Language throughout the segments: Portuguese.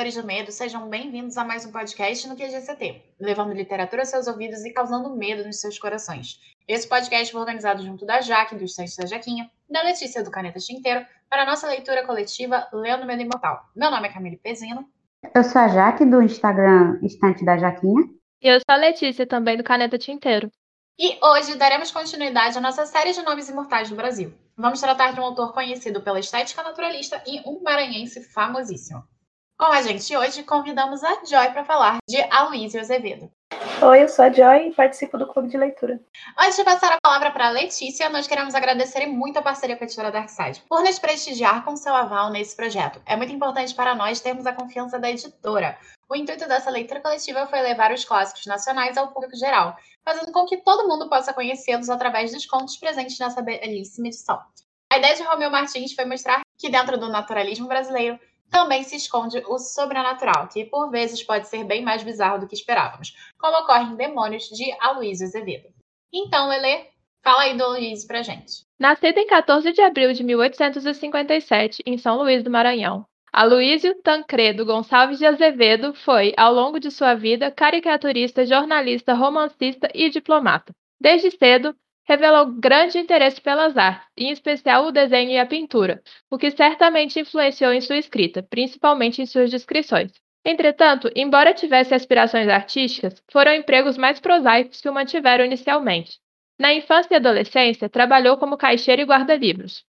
Moradores do Medo, sejam bem-vindos a mais um podcast no QGCT, levando literatura aos seus ouvidos e causando medo nos seus corações. Esse podcast foi organizado junto da Jaque, do Estante da Jaquinha, da Letícia do Caneta Tinteiro, para a nossa leitura coletiva Lendo Medo Imortal. Meu nome é Camille Pezino. Eu sou a Jaque, do Instagram Estante da Jaquinha. E eu sou a Letícia, também do Caneta Tinteiro. E hoje daremos continuidade à nossa série de nomes imortais do Brasil. Vamos tratar de um autor conhecido pela estética naturalista e um maranhense famosíssimo. Com a gente hoje, convidamos a Joy para falar de Aloysio Azevedo. Oi, eu sou a Joy e participo do Clube de Leitura. Antes de passar a palavra para a Letícia, nós queremos agradecer muito a parceria com a editora Darkside por nos prestigiar com seu aval nesse projeto. É muito importante para nós termos a confiança da editora. O intuito dessa leitura coletiva foi levar os clássicos nacionais ao público geral, fazendo com que todo mundo possa conhecê-los através dos contos presentes nessa belíssima edição. A ideia de Romeu Martins foi mostrar que dentro do naturalismo brasileiro também se esconde o sobrenatural, que por vezes pode ser bem mais bizarro do que esperávamos, como ocorre em Demônios de Aloysio Azevedo. Então, Lele, fala aí do Aloysio pra gente. Nascido em 14 de abril de 1857, em São Luís do Maranhão, Aloysio Tancredo Gonçalves de Azevedo foi, ao longo de sua vida, caricaturista, jornalista, romancista e diplomata. Desde cedo, revelou grande interesse pelas artes, em especial o desenho e a pintura, o que certamente influenciou em sua escrita, principalmente em suas descrições. Entretanto, embora tivesse aspirações artísticas, foram empregos mais prosaicos que o mantiveram inicialmente. Na infância e adolescência, trabalhou como caixeiro e guarda-livros.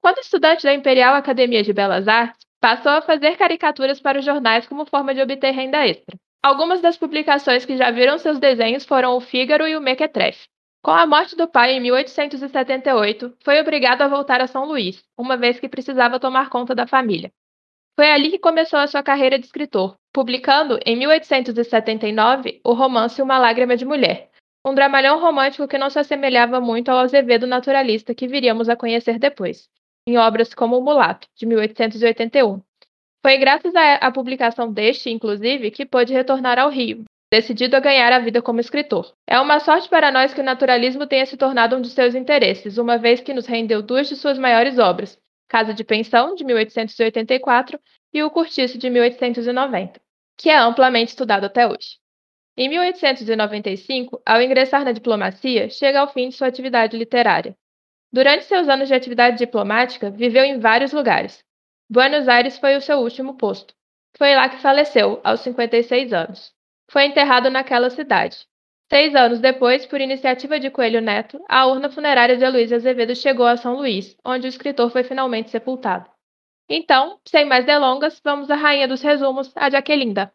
Quando estudante da Imperial Academia de Belas Artes, passou a fazer caricaturas para os jornais como forma de obter renda extra. Algumas das publicações que já viram seus desenhos foram o Fígaro e o Mequetrefe. Com a morte do pai em 1878, foi obrigado a voltar a São Luís, uma vez que precisava tomar conta da família. Foi ali que começou a sua carreira de escritor, publicando, em 1879, o romance Uma Lágrima de Mulher, um dramalhão romântico que não se assemelhava muito ao Azevedo naturalista que viríamos a conhecer depois, em obras como O Mulato, de 1881. Foi graças à publicação deste, inclusive, que pôde retornar ao Rio, decidido a ganhar a vida como escritor. É uma sorte para nós que o naturalismo tenha se tornado um de seus interesses, uma vez que nos rendeu duas de suas maiores obras, Casa de Pensão, de 1884, e O Curtiço, de 1890, que é amplamente estudado até hoje. Em 1895, ao ingressar na diplomacia, chega ao fim de sua atividade literária. Durante seus anos de atividade diplomática, viveu em vários lugares. Buenos Aires foi o seu último posto. Foi lá que faleceu, aos 56 anos foi enterrado naquela cidade. Seis anos depois, por iniciativa de Coelho Neto, a urna funerária de Aloysio Azevedo chegou a São Luís, onde o escritor foi finalmente sepultado. Então, sem mais delongas, vamos à rainha dos resumos, a Jaquelinda.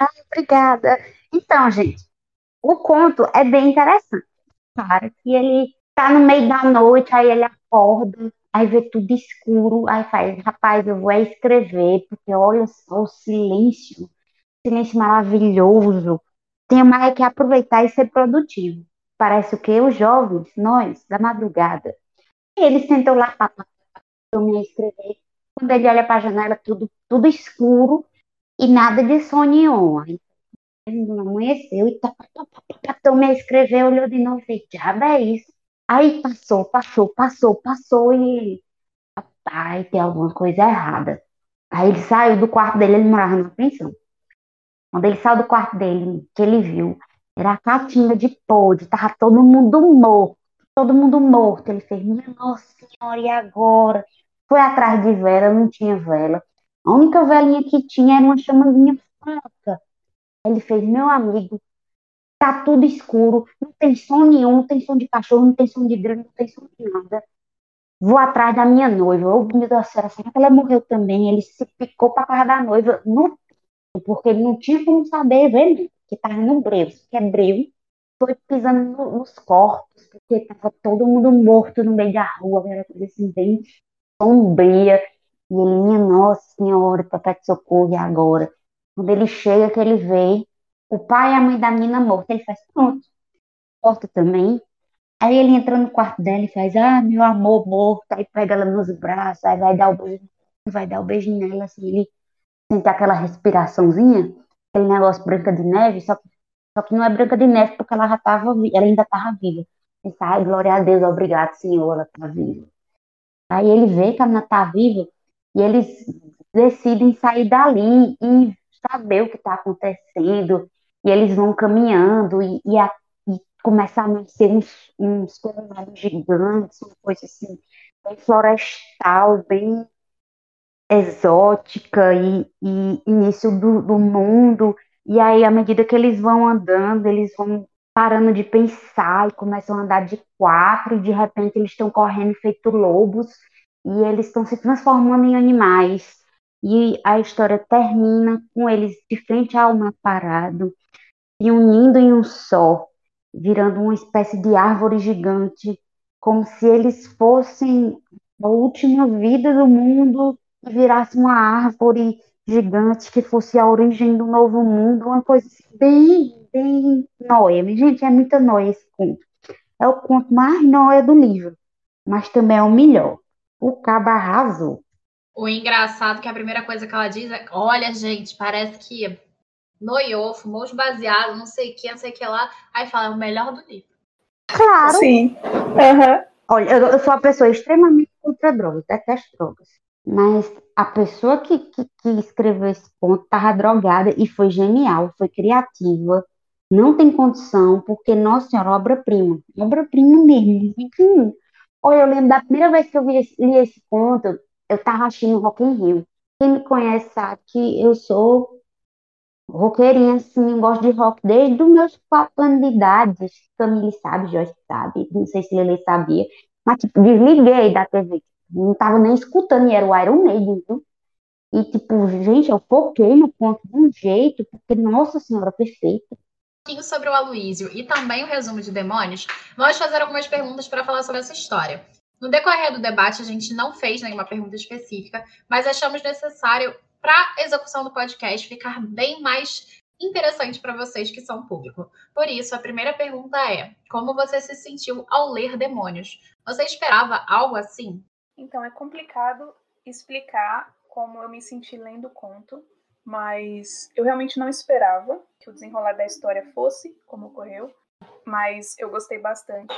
Ah, obrigada. Então, gente, o conto é bem interessante. Claro que ele tá no meio da noite, aí ele acorda, aí vê tudo escuro, aí faz, rapaz, eu vou escrever, porque olha só o silêncio silêncio maravilhoso. Tem mais que aproveitar e ser produtivo. Parece o que? Os jovens, nós, da madrugada. E ele sentou lá para me escrever. Quando ele olha para a janela, tudo, tudo escuro e nada de sonho. Aí amanheceu e tomei a escrever, olhou de novo e diabo é isso. Aí passou, passou, passou, passou e rapaz, tem alguma coisa errada. Aí ele saiu do quarto dele, ele morava na pensão. Quando ele saiu do quarto dele, que ele viu, era a catinha de podre, tava todo mundo morto, todo mundo morto. Ele fez, minha nossa senhora, e agora? Foi atrás de vela, não tinha vela. A única velinha que tinha era uma chamazinha fraca. Ele fez, meu amigo, tá tudo escuro, não tem som nenhum, não tem som de cachorro, não tem som de grilo, não tem som de nada. Vou atrás da minha noiva. Ô, meu Deus será que ela morreu também? Ele se picou pra casa da noiva no porque ele não tinha como saber ver que estava no breu. que é breu, foi pisando no, nos corpos, porque estava todo mundo morto no meio da rua, era coisa assim, bem sombria. E ele, minha Nossa Senhora, Papai de Socorro, e agora? Quando ele chega, que ele vê o pai e a mãe da menina morta, ele faz, pronto, morto também. Aí ele entra no quarto dela e faz, ah, meu amor morto, aí pega ela nos braços, aí vai dar o beijo, vai dar o beijo nela, assim, ele sentir aquela respiraçãozinha, aquele negócio branca de neve, só que, só que não é branca de neve porque ela já estava, ela ainda estava viva. Ele ai, glória a Deus, obrigado, Senhor, ela está viva. Aí ele vê que a menina está viva e eles decidem sair dali e saber o que está acontecendo, e eles vão caminhando, e, e, a, e começa a nascer uns, uns gigantes, uma coisa assim, bem florestal, bem exótica, e, e início do, do mundo, e aí, à medida que eles vão andando, eles vão parando de pensar e começam a andar de quatro, e de repente eles estão correndo feito lobos, e eles estão se transformando em animais. E a história termina com eles de frente ao mar parado, se unindo em um só, virando uma espécie de árvore gigante, como se eles fossem a última vida do mundo virasse uma árvore gigante que fosse a origem do novo mundo, uma coisa assim, bem, bem noia. Gente, é muita noia esse conto. É o conto mais noia do livro, mas também é o melhor. O cabo arrasou. O engraçado é que a primeira coisa que ela diz é: olha, gente, parece que noiou, fumou os baseados, não sei o que, não sei o que lá. Aí fala, é o melhor do livro. Claro. Sim. Uhum. Olha, eu, eu, sou uma pessoa extremamente contra drogas, detesto drogas. Mas a pessoa que, que, que escreveu esse conto estava drogada e foi genial, foi criativa. Não tem condição, porque, nossa senhora, obra-prima. Obra-prima mesmo. Olha, eu lembro da primeira vez que eu li esse, li esse conto, eu estava assistindo Rock in Rio. Quem me conhece sabe que eu sou roqueirinha, assim, gosto de rock desde os meus quatro anos de idade. Camille sabe, Jorge sabe, não sei se Lele sabia. Mas, tipo, desliguei da TV. Não estava nem escutando, e era o Iron Maiden, viu? E, tipo, gente, eu foquei no ponto de um jeito, porque, nossa senhora, pouquinho sobre o Aloísio e também o resumo de Demônios, vamos fazer algumas perguntas para falar sobre essa história. No decorrer do debate, a gente não fez nenhuma pergunta específica, mas achamos necessário, para a execução do podcast, ficar bem mais interessante para vocês que são público. Por isso, a primeira pergunta é: como você se sentiu ao ler Demônios? Você esperava algo assim? Então, é complicado explicar como eu me senti lendo o conto, mas eu realmente não esperava que o desenrolar da história fosse como ocorreu, mas eu gostei bastante.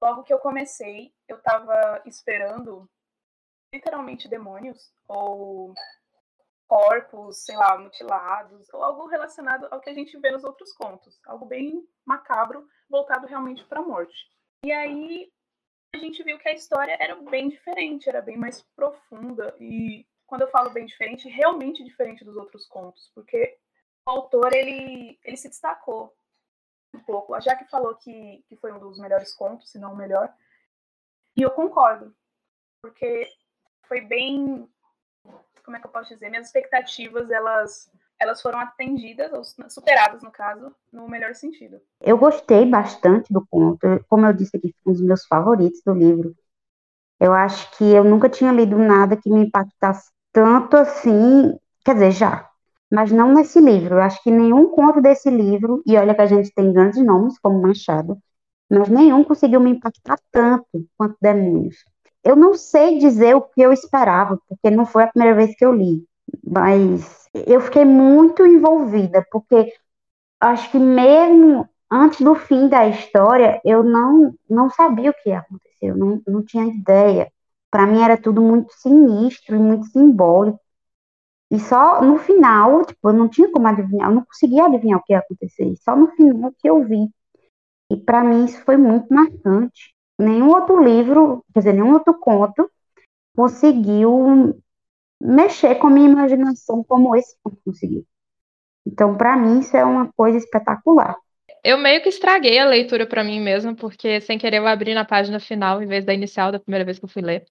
Logo que eu comecei, eu estava esperando literalmente demônios ou corpos, sei lá, mutilados, ou algo relacionado ao que a gente vê nos outros contos, algo bem macabro, voltado realmente para a morte. E aí a gente viu que a história era bem diferente, era bem mais profunda. E quando eu falo bem diferente, realmente diferente dos outros contos, porque o autor ele, ele se destacou um pouco. A Jaque falou que, que foi um dos melhores contos, se não o melhor, e eu concordo, porque foi bem, como é que eu posso dizer, minhas expectativas elas elas foram atendidas, ou superadas, no caso, no melhor sentido. Eu gostei bastante do conto, como eu disse aqui, foi um dos meus favoritos do livro. Eu acho que eu nunca tinha lido nada que me impactasse tanto assim, quer dizer, já, mas não nesse livro. Eu acho que nenhum conto desse livro, e olha que a gente tem grandes nomes, como Machado, mas nenhum conseguiu me impactar tanto quanto Demônios. Eu não sei dizer o que eu esperava, porque não foi a primeira vez que eu li, mas eu fiquei muito envolvida, porque acho que mesmo antes do fim da história, eu não, não sabia o que ia acontecer, eu não, não tinha ideia. Para mim era tudo muito sinistro e muito simbólico. E só no final, tipo, eu não tinha como adivinhar, eu não conseguia adivinhar o que ia acontecer. Só no final que eu vi. E para mim isso foi muito marcante. Nenhum outro livro, quer dizer, nenhum outro conto conseguiu mexer com a minha imaginação como esse conto conseguiu. Então, para mim, isso é uma coisa espetacular. Eu meio que estraguei a leitura para mim mesma, porque sem querer eu abri na página final em vez da inicial da primeira vez que eu fui ler.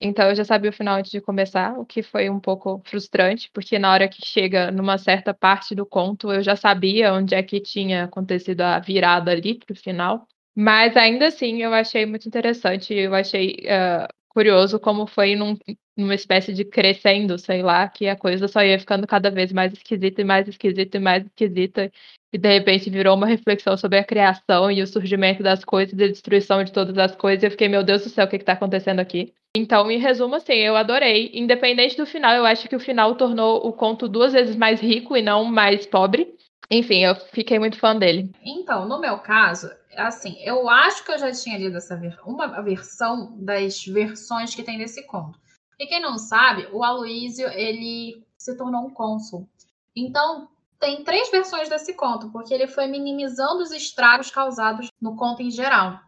Então eu já sabia o final antes de começar, o que foi um pouco frustrante, porque na hora que chega numa certa parte do conto, eu já sabia onde é que tinha acontecido a virada ali pro final. Mas ainda assim eu achei muito interessante, eu achei uh, curioso como foi num, numa espécie de crescendo, sei lá, que a coisa só ia ficando cada vez mais esquisita e mais esquisita e mais esquisita. E de repente virou uma reflexão sobre a criação e o surgimento das coisas e a destruição de todas as coisas. E eu fiquei, meu Deus do céu, o que está acontecendo aqui? Então, em resumo, assim, eu adorei. Independente do final, eu acho que o final tornou o conto duas vezes mais rico e não mais pobre. Enfim, eu fiquei muito fã dele. Então, no meu caso, assim, eu acho que eu já tinha lido essa ver uma versão das versões que tem nesse conto. E quem não sabe, o Aloísio, ele se tornou um cônsul. Então, tem três versões desse conto, porque ele foi minimizando os estragos causados no conto em geral.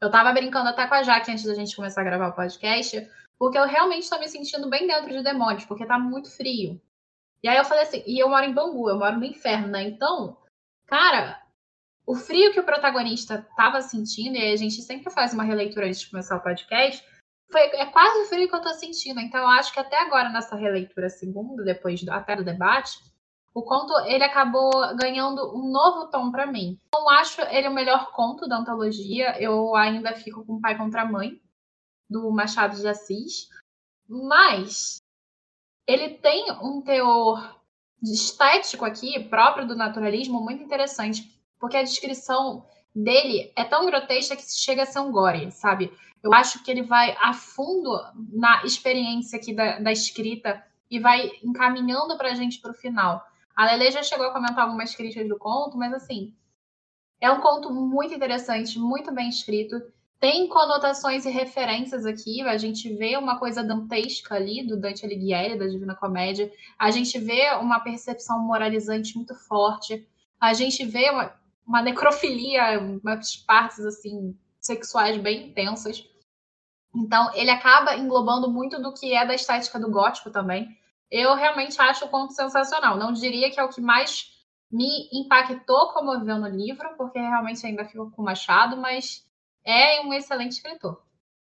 Eu tava brincando até com a Jaque antes da gente começar a gravar o podcast, porque eu realmente estou me sentindo bem dentro de demônios, porque tá muito frio. E aí eu falei assim, e eu moro em Bangu, eu moro no inferno, né? Então, cara, o frio que o protagonista tava sentindo, e a gente sempre faz uma releitura antes de começar o podcast, foi, é quase o frio que eu tô sentindo. Então, acho que até agora, nessa releitura segunda, depois do, até do debate, o conto ele acabou ganhando um novo tom para mim. Não acho ele o melhor conto da antologia. Eu ainda fico com Pai contra Mãe, do Machado de Assis. Mas ele tem um teor estético aqui, próprio do naturalismo, muito interessante. Porque a descrição dele é tão grotesca que chega a ser um gore, sabe? Eu acho que ele vai a fundo na experiência aqui da, da escrita e vai encaminhando para a gente para o final. A Lele já chegou a comentar algumas críticas do conto, mas assim, é um conto muito interessante, muito bem escrito. Tem conotações e referências aqui. A gente vê uma coisa dantesca ali do Dante Alighieri, da Divina Comédia. A gente vê uma percepção moralizante muito forte. A gente vê uma, uma necrofilia, umas partes assim sexuais bem intensas. Então, ele acaba englobando muito do que é da estética do gótico também. Eu realmente acho o conto sensacional. Não diria que é o que mais me impactou, comoveu no livro, porque realmente ainda fico com o Machado, mas é um excelente escritor.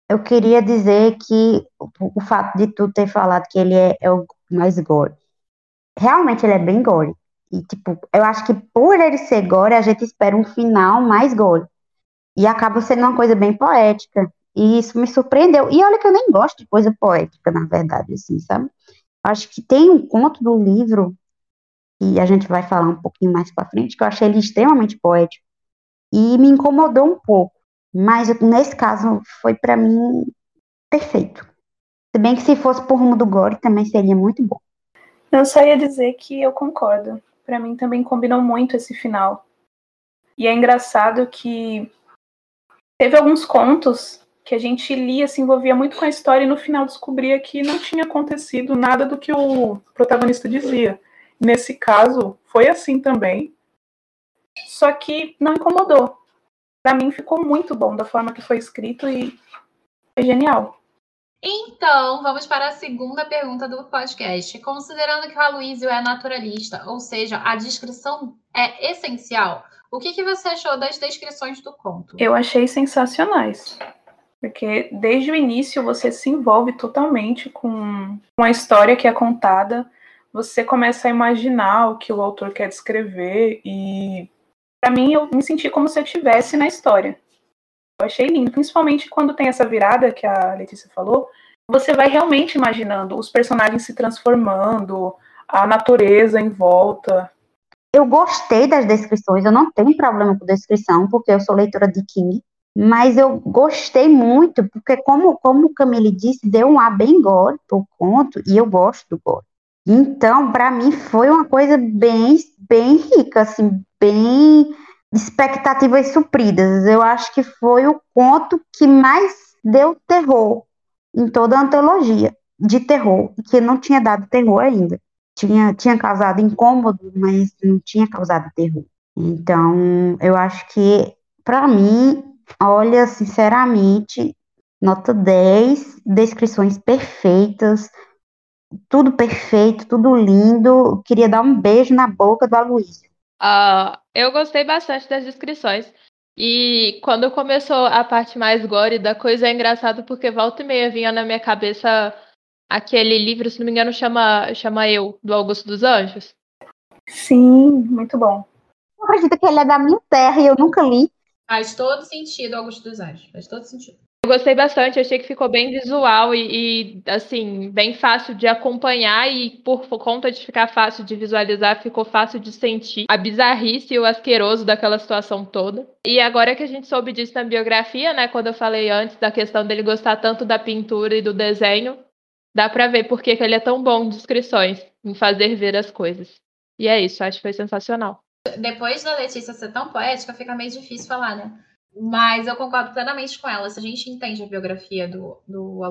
Eu queria dizer que o fato de tu ter falado que ele é, é o mais gore, realmente ele é bem gore. E, tipo, eu acho que por ele ser gore, a gente espera um final mais gore. E acaba sendo uma coisa bem poética. E isso me surpreendeu. E olha que eu nem gosto de coisa poética, na verdade, assim, sabe? Acho que tem um conto do livro, e a gente vai falar um pouquinho mais para frente, que eu achei ele extremamente poético. E me incomodou um pouco. Mas nesse caso foi para mim perfeito. Se bem que se fosse por rumo do Gore também seria muito bom. Eu só ia dizer que eu concordo. Para mim também combinou muito esse final. E é engraçado que teve alguns contos que a gente lia, se envolvia muito com a história e no final descobria que não tinha acontecido nada do que o protagonista dizia. Nesse caso, foi assim também. Só que não incomodou. Para mim ficou muito bom da forma que foi escrito e é genial. Então, vamos para a segunda pergunta do podcast. Considerando que o Aloysio é naturalista, ou seja, a descrição é essencial, o que, que você achou das descrições do conto? Eu achei sensacionais. Porque desde o início você se envolve totalmente com, com a história que é contada, você começa a imaginar o que o autor quer descrever e para mim eu me senti como se eu estivesse na história. Eu achei lindo, principalmente quando tem essa virada que a Letícia falou, você vai realmente imaginando os personagens se transformando, a natureza em volta. Eu gostei das descrições, eu não tenho problema com descrição, porque eu sou leitora de King. Mas eu gostei muito, porque como, como o Camille disse, deu um ar bem gore pro conto, e eu gosto do gore. Então, para mim, foi uma coisa bem, bem rica, assim, bem expectativas supridas. Eu acho que foi o conto que mais deu terror em toda a antologia de terror, que não tinha dado terror ainda. Tinha, tinha causado incômodo, mas não tinha causado terror. Então, eu acho que, para mim, Olha, sinceramente, nota 10, descrições perfeitas, tudo perfeito, tudo lindo. Queria dar um beijo na boca do Aloysio. Uh, eu gostei bastante das descrições. E quando começou a parte mais gore da coisa, é engraçado porque volta e meia vinha na minha cabeça aquele livro, se não me engano, chama, chama Eu, do Augusto dos Anjos. Sim, muito bom. Eu acredito que ele é da minha terra e eu nunca li. Faz todo sentido, Augusto dos Anjos. Faz todo sentido. Eu gostei bastante, achei que ficou bem visual e, e, assim, bem fácil de acompanhar e por conta de ficar fácil de visualizar, ficou fácil de sentir a bizarrice e o asqueroso daquela situação toda. E agora que a gente soube disso na biografia, né, quando eu falei antes da questão dele gostar tanto da pintura e do desenho, dá pra ver por que ele é tão bom em descrições, em fazer ver as coisas. E é isso, acho que foi sensacional depois da Letícia ser tão poética, fica meio difícil falar, né? Mas eu concordo plenamente com ela. Se a gente entende a biografia do, do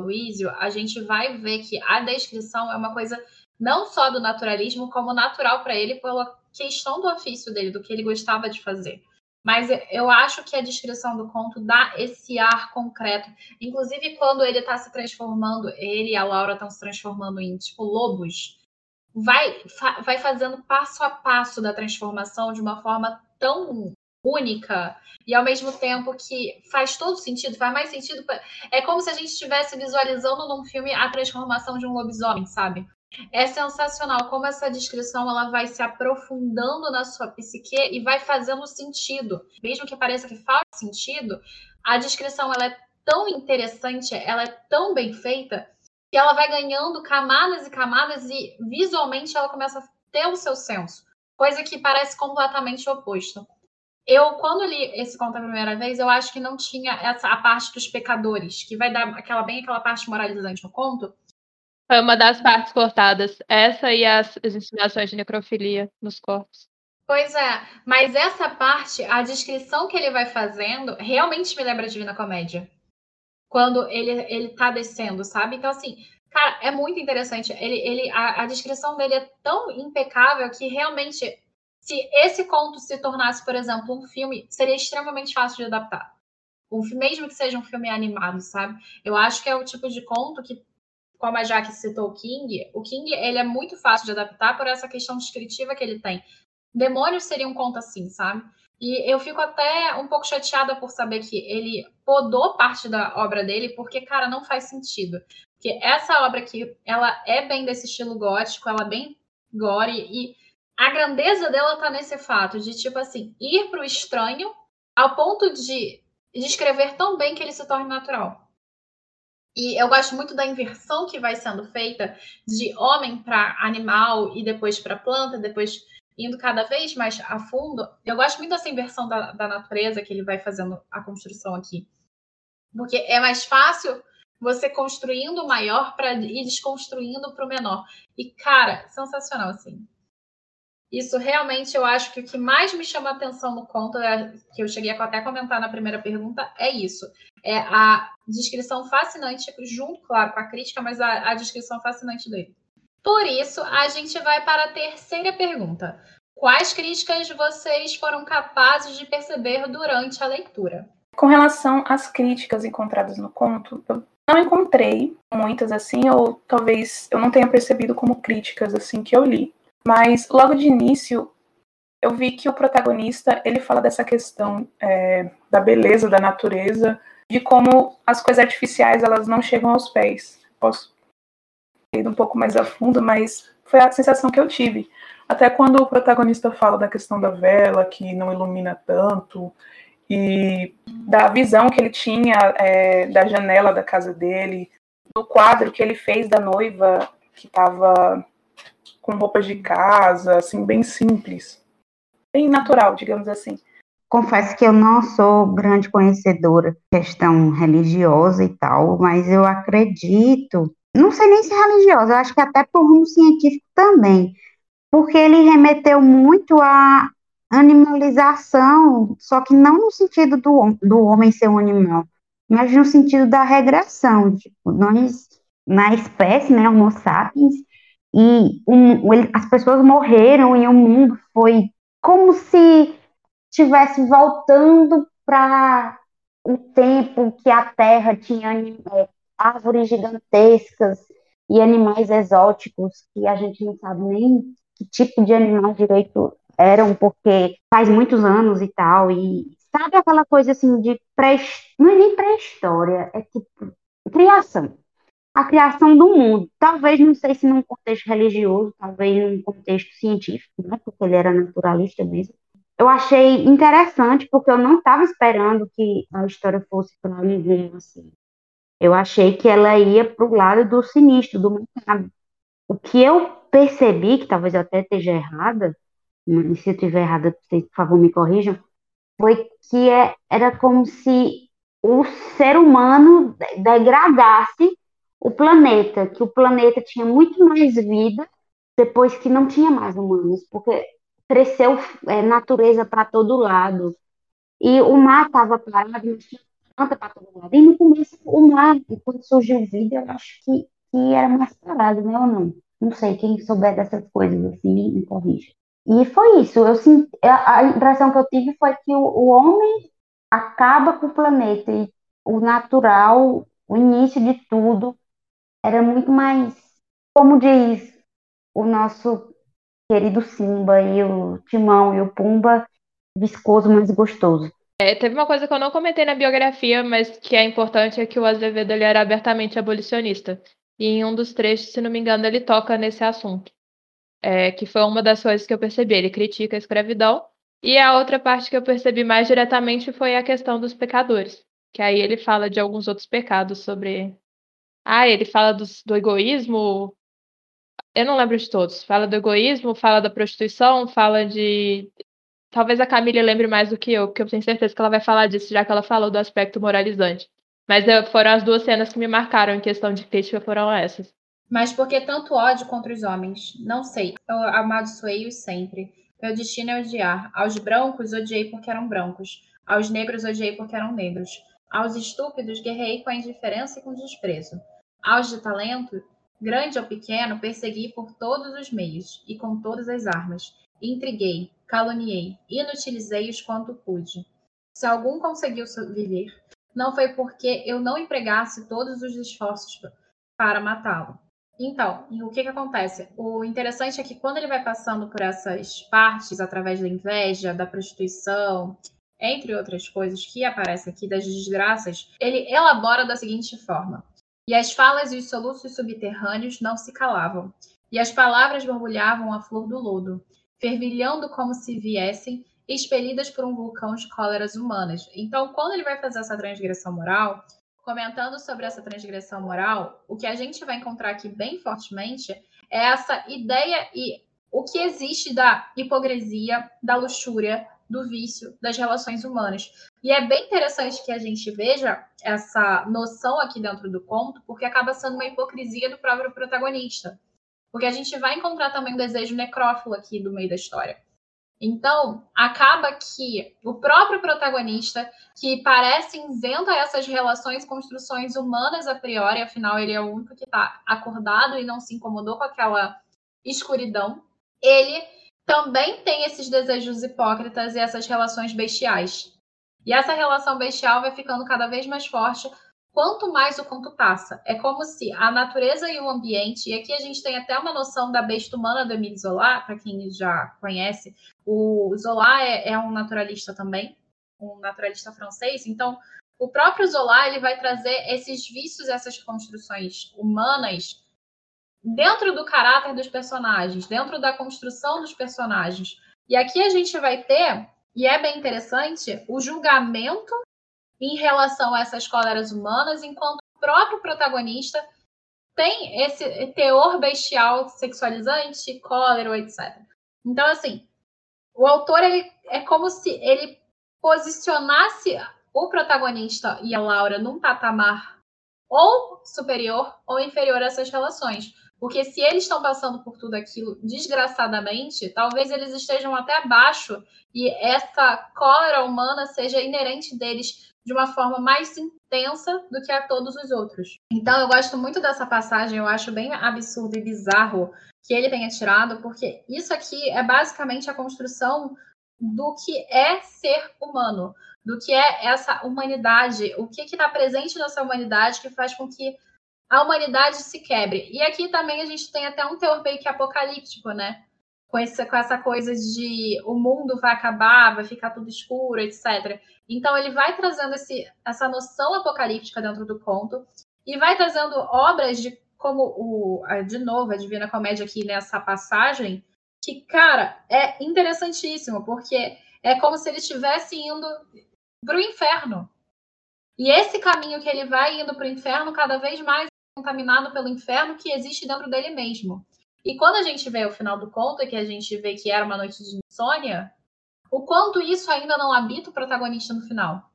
a gente vai ver que a descrição é uma coisa não só do naturalismo, como natural para ele pela questão do ofício dele, do que ele gostava de fazer. Mas eu acho que a descrição do conto dá esse ar concreto. Inclusive, quando ele está se transformando, ele e a Laura estão se transformando em, tipo, lobos, vai, fa vai fazendo passo a passo da transformação de uma forma tão única e ao mesmo tempo que faz todo sentido, faz mais sentido. É como se a gente estivesse visualizando num filme a transformação de um lobisomem, sabe? É sensacional como essa descrição ela vai se aprofundando na sua psique e vai fazendo sentido. Mesmo que pareça que falta sentido, a descrição ela é tão interessante, ela é tão bem feita que ela vai ganhando camadas e camadas e visualmente ela começa a ter o seu senso, coisa que parece completamente oposto. Eu, quando li esse conto a primeira vez, eu acho que não tinha essa a parte dos pecadores, que vai dar aquela bem aquela parte moralizante no conto, foi uma das partes cortadas. Essa e as, as insinuações de necrofilia nos corpos. Pois é, mas essa parte, a descrição que ele vai fazendo, realmente me lembra a Divina Comédia. Quando ele, ele tá descendo, sabe? Então, assim, cara, é muito interessante. Ele, ele, a, a descrição dele é tão impecável que realmente, se esse conto se tornasse, por exemplo, um filme, seria extremamente fácil de adaptar. Um, mesmo que seja um filme animado, sabe? Eu acho que é o tipo de conto que como a Jaque citou o King, o King ele é muito fácil de adaptar por essa questão descritiva que ele tem. Demônios seria um conto assim, sabe? E eu fico até um pouco chateada por saber que ele podou parte da obra dele, porque, cara, não faz sentido. Porque essa obra aqui, ela é bem desse estilo gótico, ela é bem gore, e a grandeza dela tá nesse fato de, tipo assim, ir pro estranho ao ponto de descrever tão bem que ele se torne natural. E eu gosto muito da inversão que vai sendo feita de homem para animal e depois para planta, depois indo cada vez mais a fundo. Eu gosto muito dessa inversão da, da natureza que ele vai fazendo a construção aqui. Porque é mais fácil você construindo o maior para ir desconstruindo para o menor. E, cara, sensacional, assim. Isso realmente eu acho que o que mais me chama a atenção no conto, que eu cheguei a até comentar na primeira pergunta, é isso. É a descrição fascinante, junto, claro, com a crítica, mas a, a descrição fascinante dele. Por isso, a gente vai para a terceira pergunta. Quais críticas vocês foram capazes de perceber durante a leitura? Com relação às críticas encontradas no conto, eu não encontrei muitas assim, ou talvez eu não tenha percebido como críticas assim que eu li. Mas logo de início eu vi que o protagonista ele fala dessa questão é, da beleza da natureza, de como as coisas artificiais elas não chegam aos pés. Posso ir um pouco mais a fundo, mas foi a sensação que eu tive. Até quando o protagonista fala da questão da vela, que não ilumina tanto, e da visão que ele tinha é, da janela da casa dele, do quadro que ele fez da noiva que estava com roupas de casa, assim, bem simples. Bem natural, digamos assim. Confesso que eu não sou grande conhecedora questão religiosa e tal, mas eu acredito, não sei nem se é religiosa, eu acho que até por rumo científico também, porque ele remeteu muito à animalização, só que não no sentido do, do homem ser um animal, mas no sentido da regressão. Tipo, nós, na espécie, né, Homo sapiens, e um, as pessoas morreram e o mundo foi como se estivesse voltando para o tempo que a Terra tinha é, árvores gigantescas e animais exóticos que a gente não sabe nem que tipo de animal direito eram, porque faz muitos anos e tal, e sabe aquela coisa assim de pré, não é nem pré-história, é tipo criação a criação do mundo. Talvez, não sei se num contexto religioso, talvez num contexto científico, né, porque ele era naturalista mesmo. Eu achei interessante, porque eu não estava esperando que a história fosse para um assim. Eu achei que ela ia para o lado do sinistro, do macabro. O que eu percebi, que talvez eu até esteja errada, se eu estiver errada, por favor, me corrijam, foi que é, era como se o ser humano degradasse o planeta, que o planeta tinha muito mais vida depois que não tinha mais humanos, porque cresceu é, natureza para todo lado. E o mar estava parado, não tinha planta para todo lado. E no começo, o mar, quando surgiu vídeo, eu acho que, que era mais parado, né, ou não? Não sei, quem souber dessas coisas, assim, me corrija. E foi isso. Eu senti, a impressão que eu tive foi que o, o homem acaba com o planeta e o natural, o início de tudo, era muito mais, como diz o nosso querido Simba e o Timão e o Pumba, viscoso, mas gostoso. É, teve uma coisa que eu não comentei na biografia, mas que é importante, é que o Azevedo ele era abertamente abolicionista. E em um dos trechos, se não me engano, ele toca nesse assunto. É, que foi uma das coisas que eu percebi. Ele critica a escravidão. E a outra parte que eu percebi mais diretamente foi a questão dos pecadores. Que aí ele fala de alguns outros pecados sobre. Ah, ele fala do, do egoísmo. Eu não lembro de todos. Fala do egoísmo, fala da prostituição, fala de Talvez a Camila lembre mais do que eu, porque eu tenho certeza que ela vai falar disso, já que ela falou do aspecto moralizante. Mas eu, foram as duas cenas que me marcaram em questão de crítica, foram essas. Mas por que tanto ódio contra os homens? Não sei. Eu amaldiçoei-os sempre. Meu destino é odiar. Aos brancos, odiei porque eram brancos. Aos negros, odiei porque eram negros. Aos estúpidos, guerrei com a indiferença e com o desprezo. Aos de talento, grande ou pequeno, persegui por todos os meios e com todas as armas. Intriguei, caluniei, inutilizei-os quanto pude. Se algum conseguiu viver, não foi porque eu não empregasse todos os esforços para matá-lo. Então, o que, que acontece? O interessante é que quando ele vai passando por essas partes, através da inveja, da prostituição, entre outras coisas que aparecem aqui, das desgraças, ele elabora da seguinte forma: E as falas e os soluços subterrâneos não se calavam, e as palavras borbulhavam a flor do lodo, fervilhando como se viessem expelidas por um vulcão de cóleras humanas. Então, quando ele vai fazer essa transgressão moral, comentando sobre essa transgressão moral, o que a gente vai encontrar aqui bem fortemente é essa ideia e o que existe da hipocrisia, da luxúria, do vício, das relações humanas. E é bem interessante que a gente veja essa noção aqui dentro do conto, porque acaba sendo uma hipocrisia do próprio protagonista. Porque a gente vai encontrar também o desejo necrófilo aqui do meio da história. Então, acaba que o próprio protagonista, que parece isento a essas relações, construções humanas a priori, afinal ele é o único que está acordado e não se incomodou com aquela escuridão, ele também tem esses desejos hipócritas e essas relações bestiais. E essa relação bestial vai ficando cada vez mais forte quanto mais o conto passa. É como se a natureza e o ambiente, e aqui a gente tem até uma noção da besta humana do Emile Zola, para quem já conhece, o Zola é, é, um naturalista também, um naturalista francês, então o próprio Zola ele vai trazer esses vícios, essas construções humanas dentro do caráter dos personagens, dentro da construção dos personagens. E aqui a gente vai ter, e é bem interessante, o julgamento em relação a essas cóleras humanas, enquanto o próprio protagonista tem esse teor bestial sexualizante, cólera, etc. Então, assim, o autor ele, é como se ele posicionasse o protagonista e a Laura num patamar ou superior ou inferior a essas relações. Porque se eles estão passando por tudo aquilo desgraçadamente, talvez eles estejam até abaixo e essa cólera humana seja inerente deles de uma forma mais intensa do que a todos os outros. Então eu gosto muito dessa passagem, eu acho bem absurdo e bizarro que ele tenha tirado, porque isso aqui é basicamente a construção do que é ser humano, do que é essa humanidade, o que está presente nessa humanidade que faz com que a humanidade se quebre. E aqui também a gente tem até um teor meio que apocalíptico, né? Com essa, com essa coisa de o mundo vai acabar, vai ficar tudo escuro, etc. Então, ele vai trazendo esse, essa noção apocalíptica dentro do conto e vai trazendo obras de como o, de novo, a Divina Comédia aqui nessa passagem, que, cara, é interessantíssimo, porque é como se ele estivesse indo para o inferno. E esse caminho que ele vai indo para o inferno, cada vez mais contaminado pelo inferno que existe dentro dele mesmo. E quando a gente vê o final do conto, que a gente vê que era uma noite de insônia, o quanto isso ainda não habita o protagonista no final.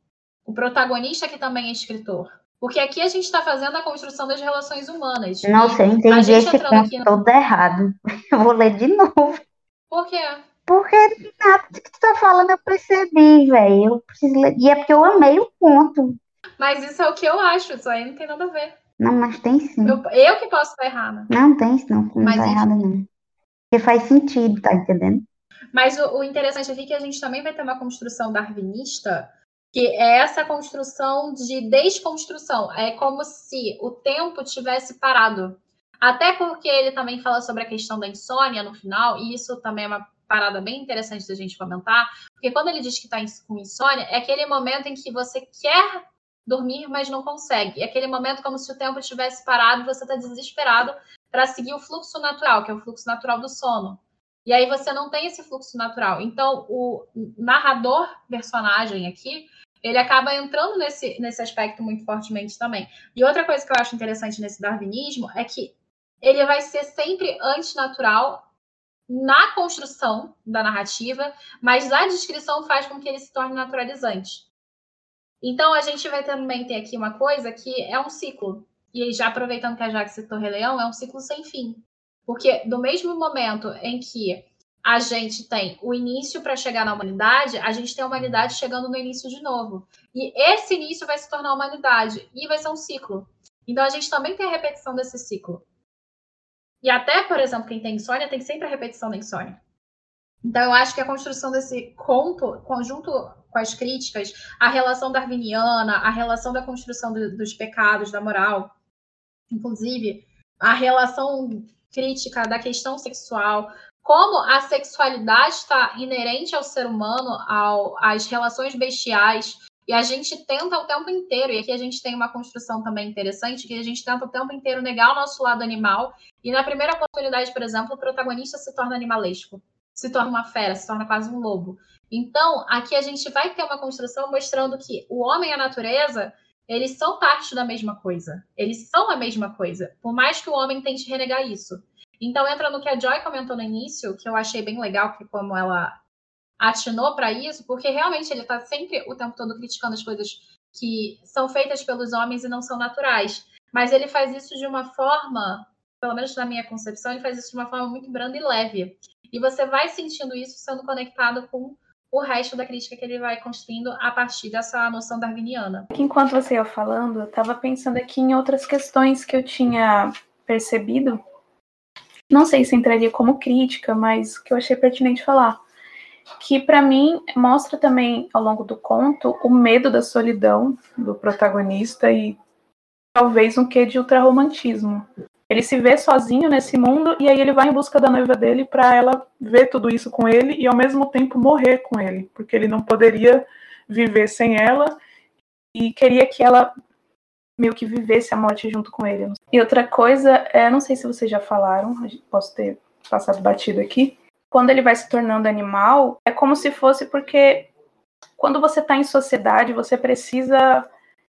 O protagonista que também é escritor. Porque aqui a gente está fazendo a construção das relações humanas. Nossa, eu entendi esse ponto no... todo errado. Eu vou ler de novo. Por quê? Porque nada do que tu tá falando eu percebi, velho. Eu preciso ler. E é porque eu amei o conto. Mas isso é o que eu acho, isso aí não tem nada a ver. Não, mas tem sim. Eu, eu que posso estar errada. Não, tem não. Não Mas tá errado, não. Porque faz sentido, tá entendendo? Mas o, o interessante aqui é que a gente também vai ter uma construção darwinista, que é essa construção de desconstrução. É como se o tempo tivesse parado. Até porque ele também fala sobre a questão da insônia no final, e isso também é uma parada bem interessante da gente comentar, porque quando ele diz que está com insônia, é aquele momento em que você quer dormir, mas não consegue. É aquele momento como se o tempo tivesse parado e você está desesperado para seguir o fluxo natural, que é o fluxo natural do sono. E aí você não tem esse fluxo natural. Então, o narrador personagem aqui, ele acaba entrando nesse, nesse aspecto muito fortemente também. E outra coisa que eu acho interessante nesse darwinismo é que ele vai ser sempre antinatural na construção da narrativa, mas a descrição faz com que ele se torne naturalizante. Então, a gente vai também ter aqui uma coisa que é um ciclo. E já aproveitando que a Jaque citou Rei Leão, é um ciclo sem fim. Porque do mesmo momento em que a gente tem o início para chegar na humanidade, a gente tem a humanidade chegando no início de novo. E esse início vai se tornar humanidade e vai ser um ciclo. Então a gente também tem a repetição desse ciclo. E até, por exemplo, quem tem insônia tem sempre a repetição da insônia. Então eu acho que a construção desse conto, conjunto com as críticas, a relação darwiniana, a relação da construção do, dos pecados, da moral, inclusive a relação crítica da questão sexual, como a sexualidade está inerente ao ser humano, ao, às relações bestiais, e a gente tenta o tempo inteiro, e aqui a gente tem uma construção também interessante, que a gente tenta o tempo inteiro negar o nosso lado animal, e na primeira oportunidade, por exemplo, o protagonista se torna animalesco, se torna uma fera, se torna quase um lobo. Então, aqui a gente vai ter uma construção mostrando que o homem e a natureza, eles são parte da mesma coisa. Eles são a mesma coisa, por mais que o homem tente renegar isso. Então entra no que a Joy comentou no início, que eu achei bem legal, que como ela atinou para isso, porque realmente ele está sempre o tempo todo criticando as coisas que são feitas pelos homens e não são naturais. Mas ele faz isso de uma forma, pelo menos na minha concepção, ele faz isso de uma forma muito branda e leve. E você vai sentindo isso sendo conectado com o resto da crítica que ele vai construindo a partir dessa noção darwiniana. Enquanto você ia falando, eu estava pensando aqui em outras questões que eu tinha percebido. Não sei se entraria como crítica, mas que eu achei pertinente falar. Que para mim mostra também ao longo do conto o medo da solidão do protagonista e talvez um quê de ultrarromantismo. Ele se vê sozinho nesse mundo e aí ele vai em busca da noiva dele para ela ver tudo isso com ele e ao mesmo tempo morrer com ele, porque ele não poderia viver sem ela e queria que ela meio que vivesse a morte junto com ele. E outra coisa, é, não sei se vocês já falaram, posso ter passado batido aqui. Quando ele vai se tornando animal, é como se fosse porque quando você está em sociedade, você precisa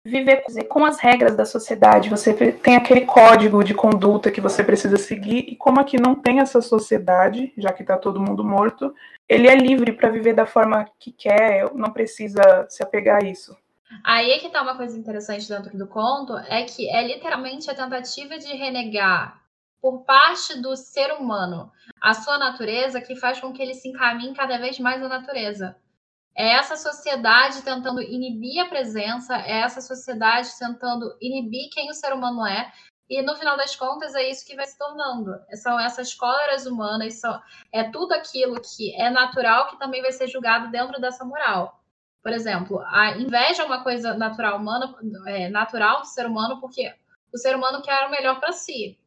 viver com as regras da sociedade, você tem aquele código de conduta que você precisa seguir, e como aqui não tem essa sociedade, já que está todo mundo morto, ele é livre para viver da forma que quer, não precisa se apegar a isso. Aí é que tá uma coisa interessante dentro do conto, é que é literalmente a tentativa de renegar por parte do ser humano a sua natureza que faz com que ele se encaminhe cada vez mais à natureza. É essa sociedade tentando inibir a presença, é essa sociedade tentando inibir quem o ser humano é, e no final das contas é isso que vai se tornando. São essas cóleras humanas, são, é tudo aquilo que é natural que também vai ser julgado dentro dessa moral. Por exemplo, a inveja é uma coisa natural humana, é, natural do ser humano, porque o ser humano quer o melhor para si.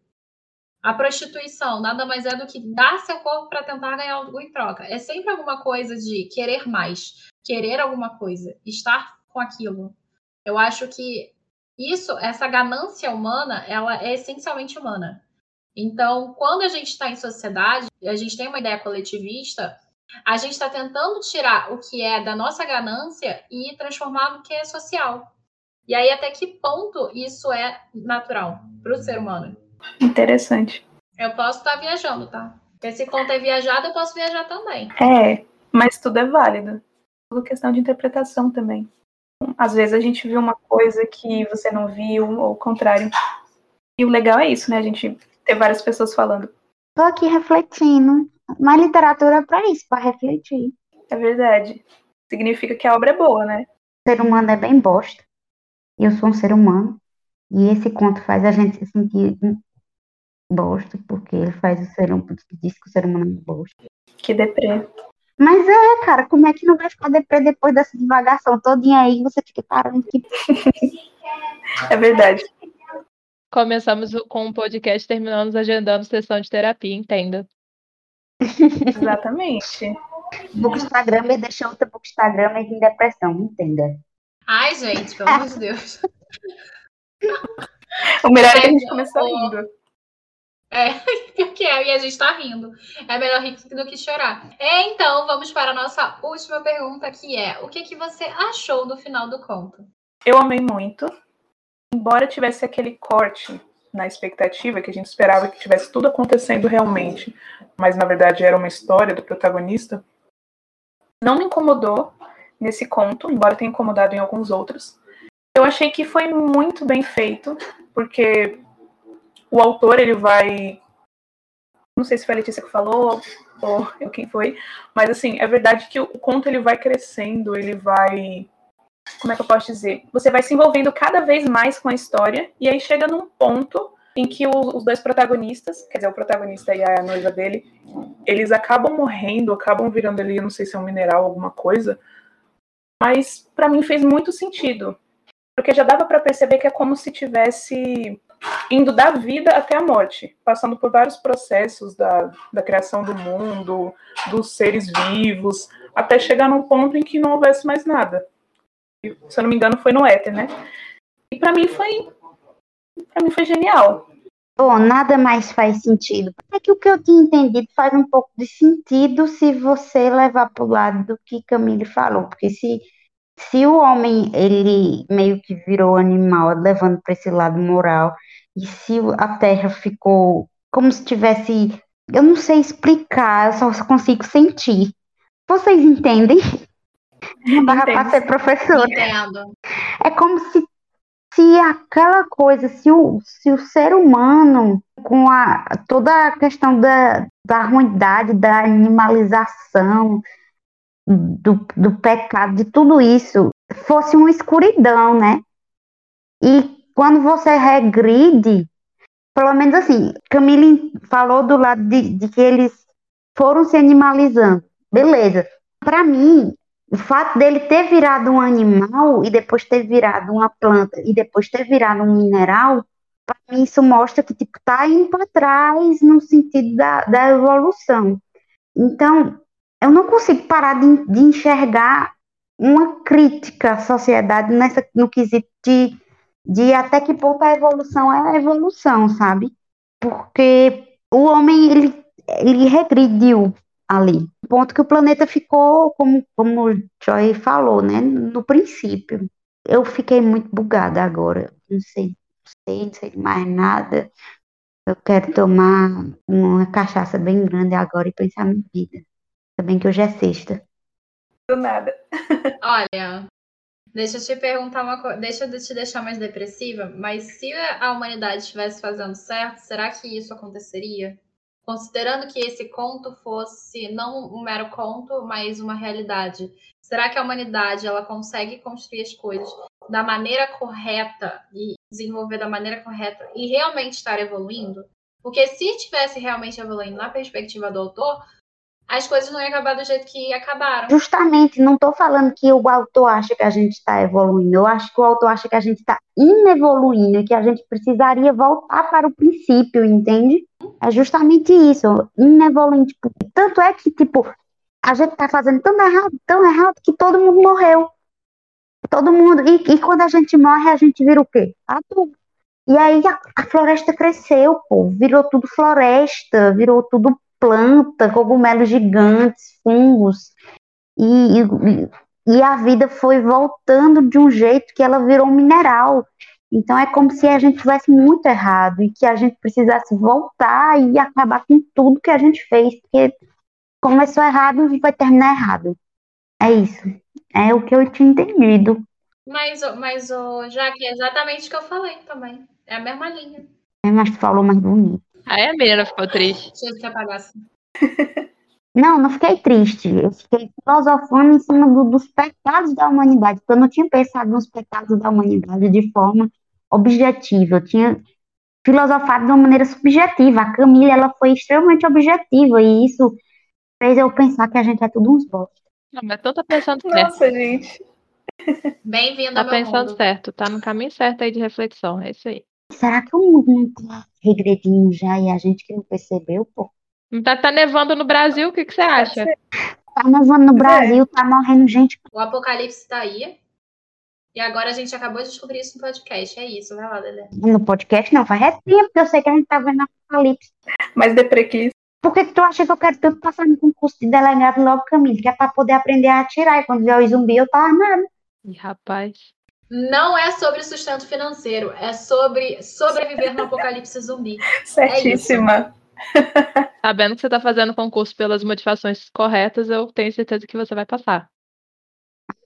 A prostituição nada mais é do que dar seu corpo para tentar ganhar algo em troca. É sempre alguma coisa de querer mais, querer alguma coisa, estar com aquilo. Eu acho que isso, essa ganância humana, ela é essencialmente humana. Então, quando a gente está em sociedade, a gente tem uma ideia coletivista, a gente está tentando tirar o que é da nossa ganância e transformar no que é social. E aí, até que ponto isso é natural para o ser humano? Interessante. Eu posso estar viajando, tá? Porque se conta é viajado, eu posso viajar também. É, mas tudo é válido. Tudo questão de interpretação também. Às vezes a gente viu uma coisa que você não viu, ou o contrário. E o legal é isso, né? A gente ter várias pessoas falando. Tô aqui refletindo Mas literatura é para isso, para refletir. É verdade. Significa que a obra é boa, né? O ser humano é bem bosta. E eu sou um ser humano. E esse conto faz a gente se sentir bosta, porque ele faz o ser humano, diz que o ser humano é bosta. Que deprê. Mas é, cara, como é que não vai ficar deprê depois dessa divagação todinha aí? Você fica parando que. É verdade. Começamos com um podcast, terminamos agendando sessão de terapia, entenda. Exatamente. Bookstagram e deixa outra Bookstagram em depressão, entenda. Ai, gente, pelo amor de Deus. O melhor é que a gente começou rindo. É, pior que é, e a gente tá rindo. É melhor rir do que chorar. É, então, vamos para a nossa última pergunta, que é: o que, que você achou do final do conto? Eu amei muito. Embora tivesse aquele corte na expectativa, que a gente esperava que tivesse tudo acontecendo realmente, mas na verdade era uma história do protagonista, não me incomodou nesse conto, embora tenha incomodado em alguns outros. Eu achei que foi muito bem feito, porque o autor ele vai não sei se foi a Letícia que falou ou quem foi, mas assim, é verdade que o conto ele vai crescendo, ele vai como é que eu posso dizer? Você vai se envolvendo cada vez mais com a história e aí chega num ponto em que os dois protagonistas, quer dizer, o protagonista e a noiva dele, eles acabam morrendo, acabam virando ali, não sei se é um mineral, alguma coisa, mas para mim fez muito sentido, porque já dava para perceber que é como se tivesse indo da vida até a morte, passando por vários processos da, da criação do mundo, dos seres vivos, até chegar num ponto em que não houvesse mais nada. Se eu não me engano, foi no éter, né? E para mim foi para mim foi genial. Bom, nada mais faz sentido. É que o que eu tinha entendido faz um pouco de sentido se você levar para o lado do que Camille falou, porque se se o homem ele meio que virou animal, levando para esse lado moral, e se a Terra ficou como se tivesse, eu não sei explicar, eu só consigo sentir. Vocês entendem? Não dá para ser professora. Entendo. É como se, se aquela coisa, se o, se o ser humano, com a, toda a questão da, da ruindade, da animalização, do, do pecado, de tudo isso, fosse uma escuridão, né? E quando você regride, pelo menos assim, Camille falou do lado de, de que eles foram se animalizando. Beleza. Para mim, o fato dele ter virado um animal e depois ter virado uma planta e depois ter virado um mineral, para mim isso mostra que tipo tá indo para trás no sentido da, da evolução. Então, eu não consigo parar de, de enxergar uma crítica à sociedade nessa, no quesito de, de até que ponto a evolução é a evolução, sabe? Porque o homem, ele, ele regrediu ali. Ponto que o planeta ficou, como, como o Joy falou, né? No princípio. Eu fiquei muito bugada agora. Não sei, não sei, não sei mais nada. Eu quero tomar uma cachaça bem grande agora e pensar na vida. Também que hoje é sexta. Do nada. Olha, deixa eu te perguntar uma coisa. Deixa eu te deixar mais depressiva, mas se a humanidade estivesse fazendo certo, será que isso aconteceria? Considerando que esse conto fosse não um mero conto, mas uma realidade, será que a humanidade ela consegue construir as coisas da maneira correta e desenvolver da maneira correta e realmente estar evoluindo? Porque se estivesse realmente evoluindo na perspectiva do autor, as coisas não iam acabar do jeito que acabaram. Justamente, não estou falando que o autor acha que a gente está evoluindo, eu acho que o autor acha que a gente está inevoluindo que a gente precisaria voltar para o princípio, entende? É justamente isso, inevoluindo. Tipo, tanto é que, tipo, a gente está fazendo tão errado, tão errado, que todo mundo morreu. Todo mundo. E, e quando a gente morre, a gente vira o quê? Adubo. E aí a, a floresta cresceu, pô, virou tudo floresta, virou tudo planta, cogumelos gigantes, fungos, e, e, e a vida foi voltando de um jeito que ela virou um mineral. Então é como se a gente estivesse muito errado e que a gente precisasse voltar e acabar com tudo que a gente fez, porque começou errado e vai terminar errado. É isso. É o que eu tinha entendido. Mas, mas já que é exatamente o que eu falei também. É a mesma linha. É, mas tu falou mais bonito. Aí a menina ficou triste. Deixa eu apagasse. Não, não fiquei triste. Eu fiquei filosofando em cima do, dos pecados da humanidade, porque eu não tinha pensado nos pecados da humanidade de forma objetiva. Eu tinha filosofado de uma maneira subjetiva. A Camila, ela foi extremamente objetiva e isso fez eu pensar que a gente é tudo uns bosta. Não, mas então tá pensando certo. Nossa, gente. Bem-vindo Tá ao meu pensando mundo. certo, tá no caminho certo aí de reflexão, é isso aí. Será que o mundo não tá regredindo já e a gente que não percebeu, pô? Tá, tá nevando no Brasil, o que, que você acha? Tá nevando no é. Brasil, tá morrendo gente. O apocalipse tá aí. E agora a gente acabou de descobrir isso no podcast. É isso, vai lá, Lelê. No podcast não, faz é tempo, porque eu sei que a gente tá vendo apocalipse. Mas deprequis. Por que, que tu acha que eu quero tanto passar no concurso de delegado logo, Camila? Que é pra poder aprender a atirar. E quando vier o zumbi, eu tô armado. Ih, rapaz. Não é sobre sustento financeiro, é sobre sobreviver no apocalipse zumbi. Certíssima. Sabendo que você tá fazendo concurso pelas motivações corretas, eu tenho certeza que você vai passar.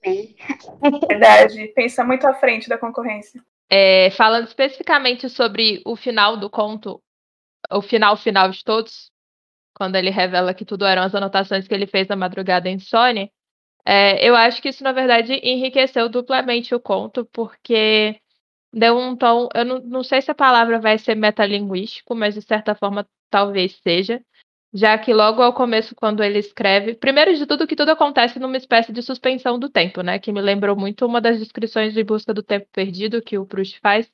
Amém. Verdade. Pensa muito à frente da concorrência. É, falando especificamente sobre o final do conto, o final final de todos, quando ele revela que tudo eram as anotações que ele fez na madrugada em Sony, é, eu acho que isso, na verdade, enriqueceu duplamente o conto, porque deu um tom. Eu não, não sei se a palavra vai ser metalinguístico, mas de certa forma talvez seja. Já que logo ao começo, quando ele escreve, primeiro de tudo, que tudo acontece numa espécie de suspensão do tempo, né? Que me lembrou muito uma das descrições de Busca do Tempo Perdido que o Proust faz,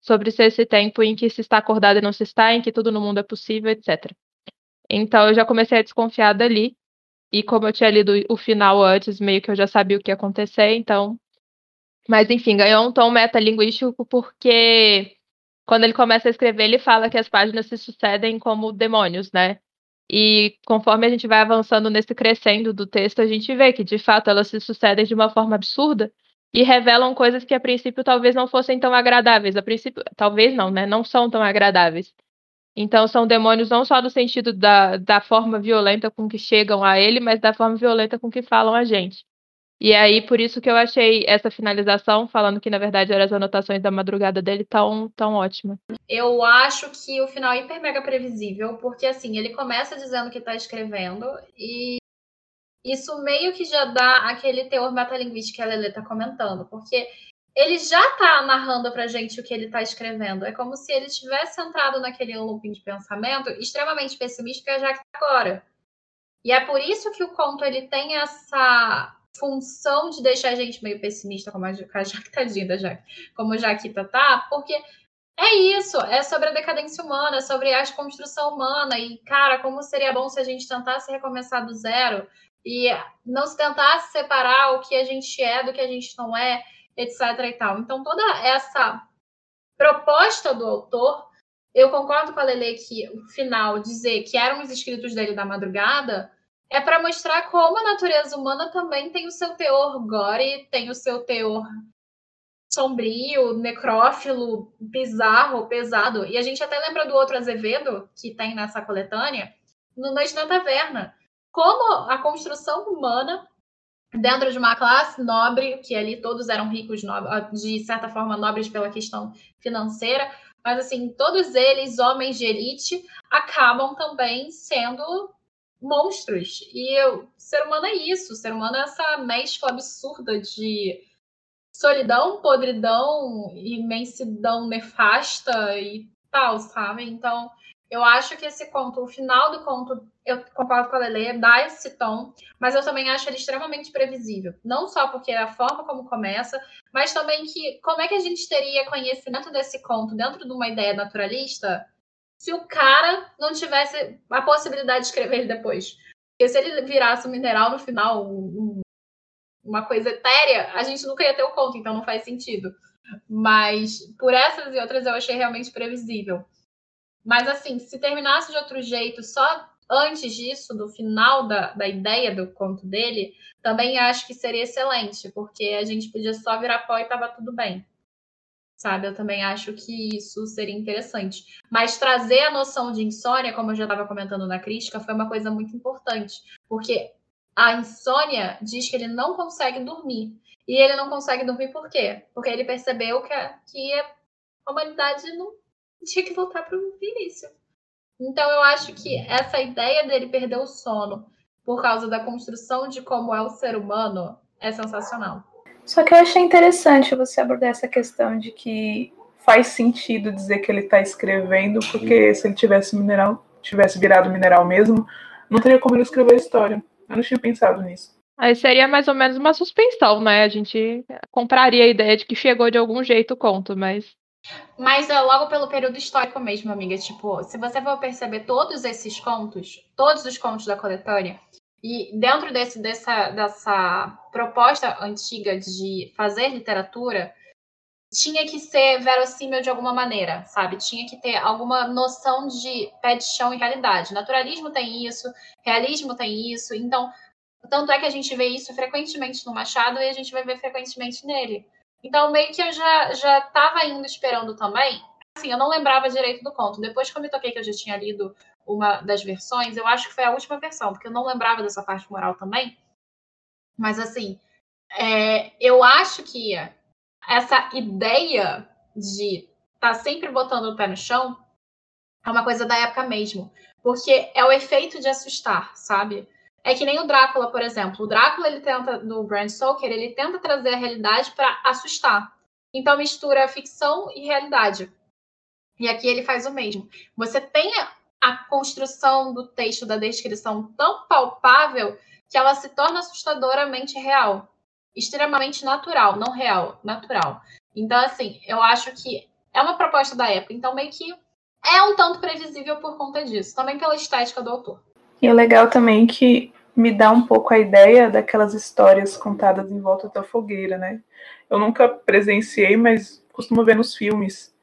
sobre ser esse tempo em que se está acordado e não se está, em que tudo no mundo é possível, etc. Então eu já comecei a desconfiar dali. E como eu tinha lido o final antes, meio que eu já sabia o que ia acontecer, então. Mas enfim, ganhou um tom metalinguístico porque quando ele começa a escrever, ele fala que as páginas se sucedem como demônios, né? E conforme a gente vai avançando nesse crescendo do texto, a gente vê que de fato elas se sucedem de uma forma absurda e revelam coisas que a princípio talvez não fossem tão agradáveis. A princípio, talvez não, né? Não são tão agradáveis. Então são demônios não só no sentido da, da forma violenta com que chegam a ele, mas da forma violenta com que falam a gente. E aí, por isso que eu achei essa finalização, falando que na verdade eram as anotações da madrugada dele, tão, tão ótima. Eu acho que o final é hiper mega previsível, porque assim, ele começa dizendo que tá escrevendo e isso meio que já dá aquele teor metalinguístico que a Lelê tá comentando, porque ele já tá narrando pra gente o que ele tá escrevendo. É como se ele tivesse entrado naquele looping de pensamento extremamente pessimista que a Jaque tá agora. E é por isso que o conto ele tem essa função de deixar a gente meio pessimista, como a, a Jaque tadinha como a Jaquita tá, porque é isso, é sobre a decadência humana, é sobre a construção humana. E, cara, como seria bom se a gente tentasse recomeçar do zero e não se tentasse separar o que a gente é do que a gente não é, etc. e tal. Então, toda essa proposta do autor, eu concordo com a Lele que o final dizer que eram os escritos dele da madrugada é para mostrar como a natureza humana também tem o seu teor gore, tem o seu teor sombrio, necrófilo, bizarro, pesado. E a gente até lembra do outro Azevedo, que tem nessa coletânea, no Noite na Taverna. Como a construção humana, dentro de uma classe nobre, que ali todos eram ricos, de certa forma nobres pela questão financeira, mas assim, todos eles, homens de elite, acabam também sendo monstros. E o ser humano é isso, o ser humano é essa mescla absurda de solidão, podridão, imensidão nefasta e tal, sabe? Então, eu acho que esse conto, o final do conto, eu concordo com a Lele, dá esse tom, mas eu também acho ele extremamente previsível. Não só porque é a forma como começa, mas também que como é que a gente teria conhecimento desse conto dentro de uma ideia naturalista se o cara não tivesse a possibilidade de escrever ele depois? Porque se ele virasse um mineral no final, um, uma coisa etérea, a gente nunca ia ter o conto, então não faz sentido. Mas por essas e outras eu achei realmente previsível. Mas assim, se terminasse de outro jeito, só antes disso, do final da, da ideia do conto dele, também acho que seria excelente, porque a gente podia só virar pó e tava tudo bem. Sabe? Eu também acho que isso seria interessante. Mas trazer a noção de insônia, como eu já estava comentando na crítica, foi uma coisa muito importante. Porque a insônia diz que ele não consegue dormir. E ele não consegue dormir por quê? Porque ele percebeu que a, que a humanidade não tinha que voltar para o início. Então eu acho que essa ideia dele perder o sono por causa da construção de como é o ser humano, é sensacional. Só que eu achei interessante você abordar essa questão de que faz sentido dizer que ele está escrevendo, porque se ele tivesse mineral, tivesse virado mineral mesmo, não teria como ele escrever a história. Eu não tinha pensado nisso. Aí seria mais ou menos uma suspensão, né? A gente compraria a ideia de que chegou de algum jeito o conto, mas. Mas é logo pelo período histórico mesmo, amiga. Tipo, se você for perceber todos esses contos, todos os contos da coletânea, e dentro desse, dessa, dessa proposta antiga de fazer literatura, tinha que ser verossímil de alguma maneira, sabe? Tinha que ter alguma noção de pé de chão e realidade. Naturalismo tem isso, realismo tem isso, então, tanto é que a gente vê isso frequentemente no Machado e a gente vai ver frequentemente nele. Então, meio que eu já já estava indo esperando também. Assim, eu não lembrava direito do conto. Depois que eu me toquei que eu já tinha lido uma das versões, eu acho que foi a última versão, porque eu não lembrava dessa parte moral também. Mas, assim, é, eu acho que essa ideia de estar tá sempre botando o pé no chão é uma coisa da época mesmo. Porque é o efeito de assustar, sabe? É que nem o Drácula, por exemplo. O Drácula, ele tenta, no Bram Stoker, ele tenta trazer a realidade para assustar. Então mistura ficção e realidade. E aqui ele faz o mesmo. Você tem a construção do texto, da descrição tão palpável que ela se torna assustadoramente real extremamente natural, não real, natural. Então, assim, eu acho que é uma proposta da época, então meio que é um tanto previsível por conta disso, também pela estética do autor. E o legal também que me dá um pouco a ideia daquelas histórias contadas em volta da fogueira, né? Eu nunca presenciei, mas costumo ver nos filmes.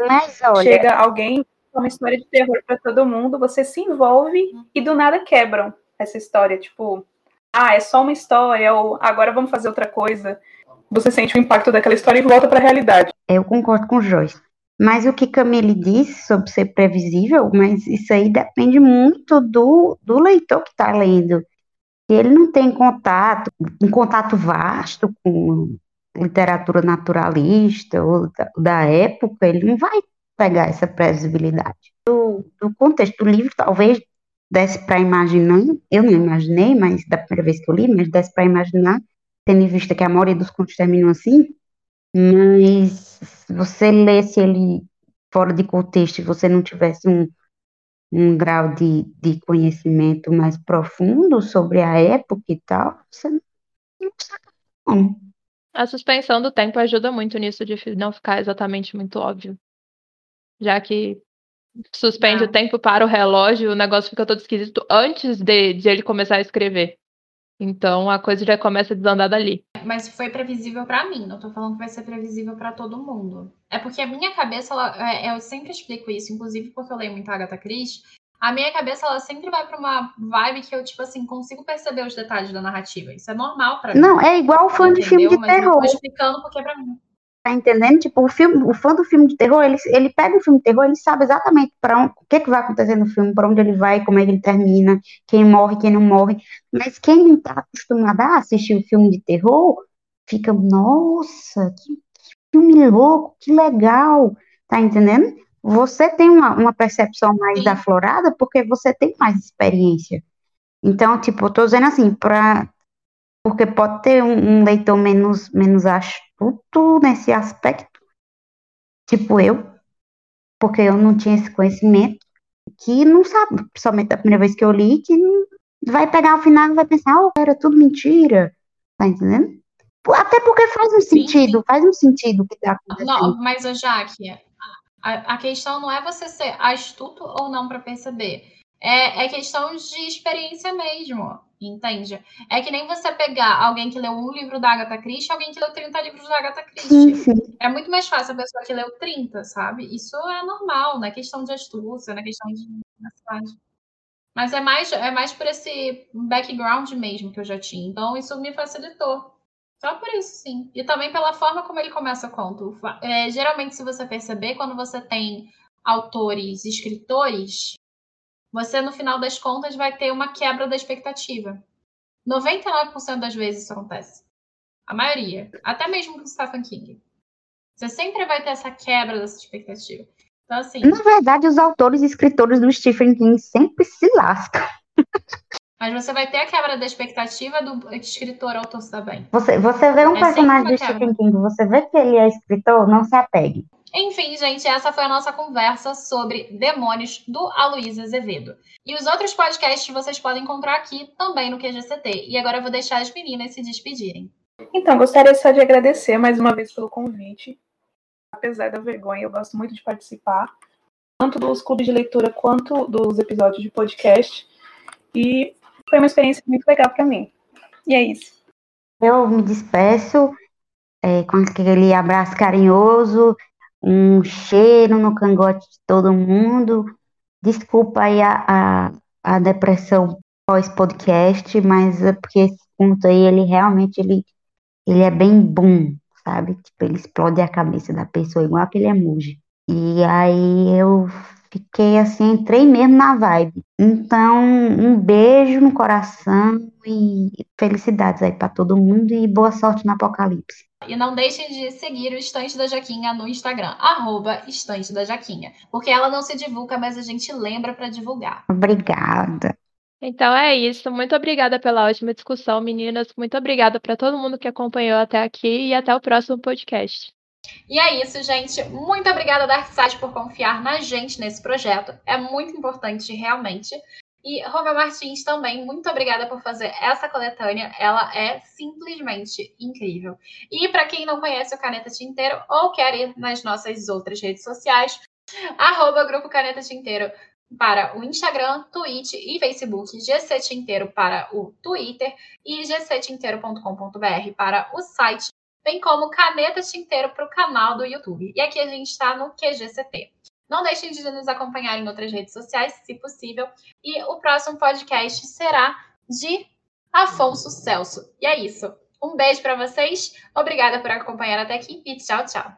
Mas olha... Chega alguém com uma história de terror para todo mundo, você se envolve e do nada quebram essa história, tipo, ah, é só uma história, ou agora vamos fazer outra coisa. Você sente o impacto daquela história e volta para a realidade. Eu concordo com o Joyce. Mas o que Camille disse sobre ser previsível, mas isso aí depende muito do, do leitor que está lendo. Ele não tem contato, um contato vasto com literatura naturalista ou da, da época, ele não vai pegar essa previsibilidade. Do, do contexto do livro, talvez desse para imaginar, eu não imaginei, mas da primeira vez que eu li, mas desse para imaginar, tendo em vista que a maioria dos contos terminam assim, mas se você lesse ele fora de contexto e você não tivesse um, um grau de, de conhecimento mais profundo sobre a época e tal, você não, não saca como. A suspensão do tempo ajuda muito nisso de não ficar exatamente muito óbvio. Já que suspende o tempo para o relógio, o negócio fica todo esquisito antes de, de ele começar a escrever. Então a coisa já começa a desandar dali. Mas foi previsível para mim, não tô falando que vai ser previsível para todo mundo. É porque a minha cabeça, ela, é, eu sempre explico isso, inclusive porque eu leio muito Agatha Christie, a minha cabeça ela sempre vai para uma vibe que eu tipo assim consigo perceber os detalhes da narrativa. Isso é normal para mim. Não, é igual fã de filme de Mas terror. Eu tô explicando porque é para mim. Tá entendendo? Tipo, o, filme, o fã do filme de terror, ele, ele pega o filme de terror, ele sabe exatamente para o que, que vai acontecer no filme, para onde ele vai, como é que ele termina, quem morre, quem não morre. Mas quem não está acostumado a assistir o filme de terror, fica, nossa, que, que filme louco, que legal. Tá entendendo? Você tem uma, uma percepção mais aflorada porque você tem mais experiência. Então, tipo, eu tô dizendo assim, para porque pode ter um, um leitor menos, menos astuto nesse aspecto, tipo eu, porque eu não tinha esse conhecimento, que não sabe, principalmente a primeira vez que eu li, que vai pegar o final e vai pensar, oh, era tudo mentira, tá entendendo? Até porque faz um sentido, sim. faz um sentido que tá acontecendo. Não, mas, Jaque, a, a questão não é você ser astuto ou não para perceber. É, é questão de experiência mesmo. Entende? É que nem você pegar alguém que leu um livro da Agatha Christie alguém que leu 30 livros da Agatha Christie. Sim, sim. É muito mais fácil a pessoa que leu 30, sabe? Isso é normal, não é questão de astúcia, não é questão de Mas é mais, é mais por esse background mesmo que eu já tinha. Então, isso me facilitou. Só por isso, sim. E também pela forma como ele começa o conto. É, geralmente, se você perceber, quando você tem autores, escritores, você, no final das contas, vai ter uma quebra da expectativa. 99% das vezes isso acontece. A maioria. Até mesmo com o Stephen King. Você sempre vai ter essa quebra dessa expectativa. Então, assim. Na verdade, os autores e escritores do Stephen King sempre se lascam. Mas você vai ter a quebra da expectativa do escritor autor também. Você, você vê um É personagem do Stephen King, você vê que ele é escritor, não se apegue. Enfim, gente, essa foi a nossa conversa sobre Demônios do Aloysio Azevedo. E os outros podcasts vocês podem encontrar aqui também no QGCT. E agora eu vou deixar as meninas se despedirem. Então, gostaria só de agradecer mais uma vez pelo convite. Apesar da vergonha, eu gosto muito de participar, tanto dos clubes de leitura quanto dos episódios de podcast. E foi uma experiência muito legal para mim. E é isso. Eu me despeço é, com aquele abraço carinhoso, um cheiro no cangote de todo mundo. Desculpa aí a, a, a depressão pós-podcast, mas é porque esse ponto aí, ele realmente ele, ele é bem bom, sabe? Tipo, ele explode a cabeça da pessoa, igual aquele emoji. E aí eu fiquei assim, entrei mesmo na vibe. Então, um beijo no coração e felicidades aí para todo mundo e boa sorte no apocalipse. E não deixem de seguir o Estante da Jaquinha no Instagram, arroba Estante da Jaquinha. Porque ela não se divulga, mas a gente lembra para divulgar. Obrigada. Então é isso. Muito obrigada pela ótima discussão, meninas. Muito obrigada para todo mundo que acompanhou até aqui e até o próximo podcast. E é isso, gente. Muito obrigada, Darkside, por confiar na gente nesse projeto. É muito importante, realmente. E Romeu Martins também, muito obrigada por fazer essa coletânea. Ela é simplesmente incrível. E para quem não conhece o Caneta Tinteiro ou quer ir nas nossas outras redes sociais, arroba Grupo Caneta Tinteiro para o Instagram, Twitch e Facebook, GC Tinteiro para o Twitter e gctinteiro.com.br para o site, bem como Caneta Tinteiro para o canal do YouTube. E aqui a gente está no QGCT. Não deixem de nos acompanhar em outras redes sociais, se possível. E o próximo podcast será de Afonso Celso. E é isso. Um beijo para vocês. Obrigada por acompanhar até aqui e tchau, tchau.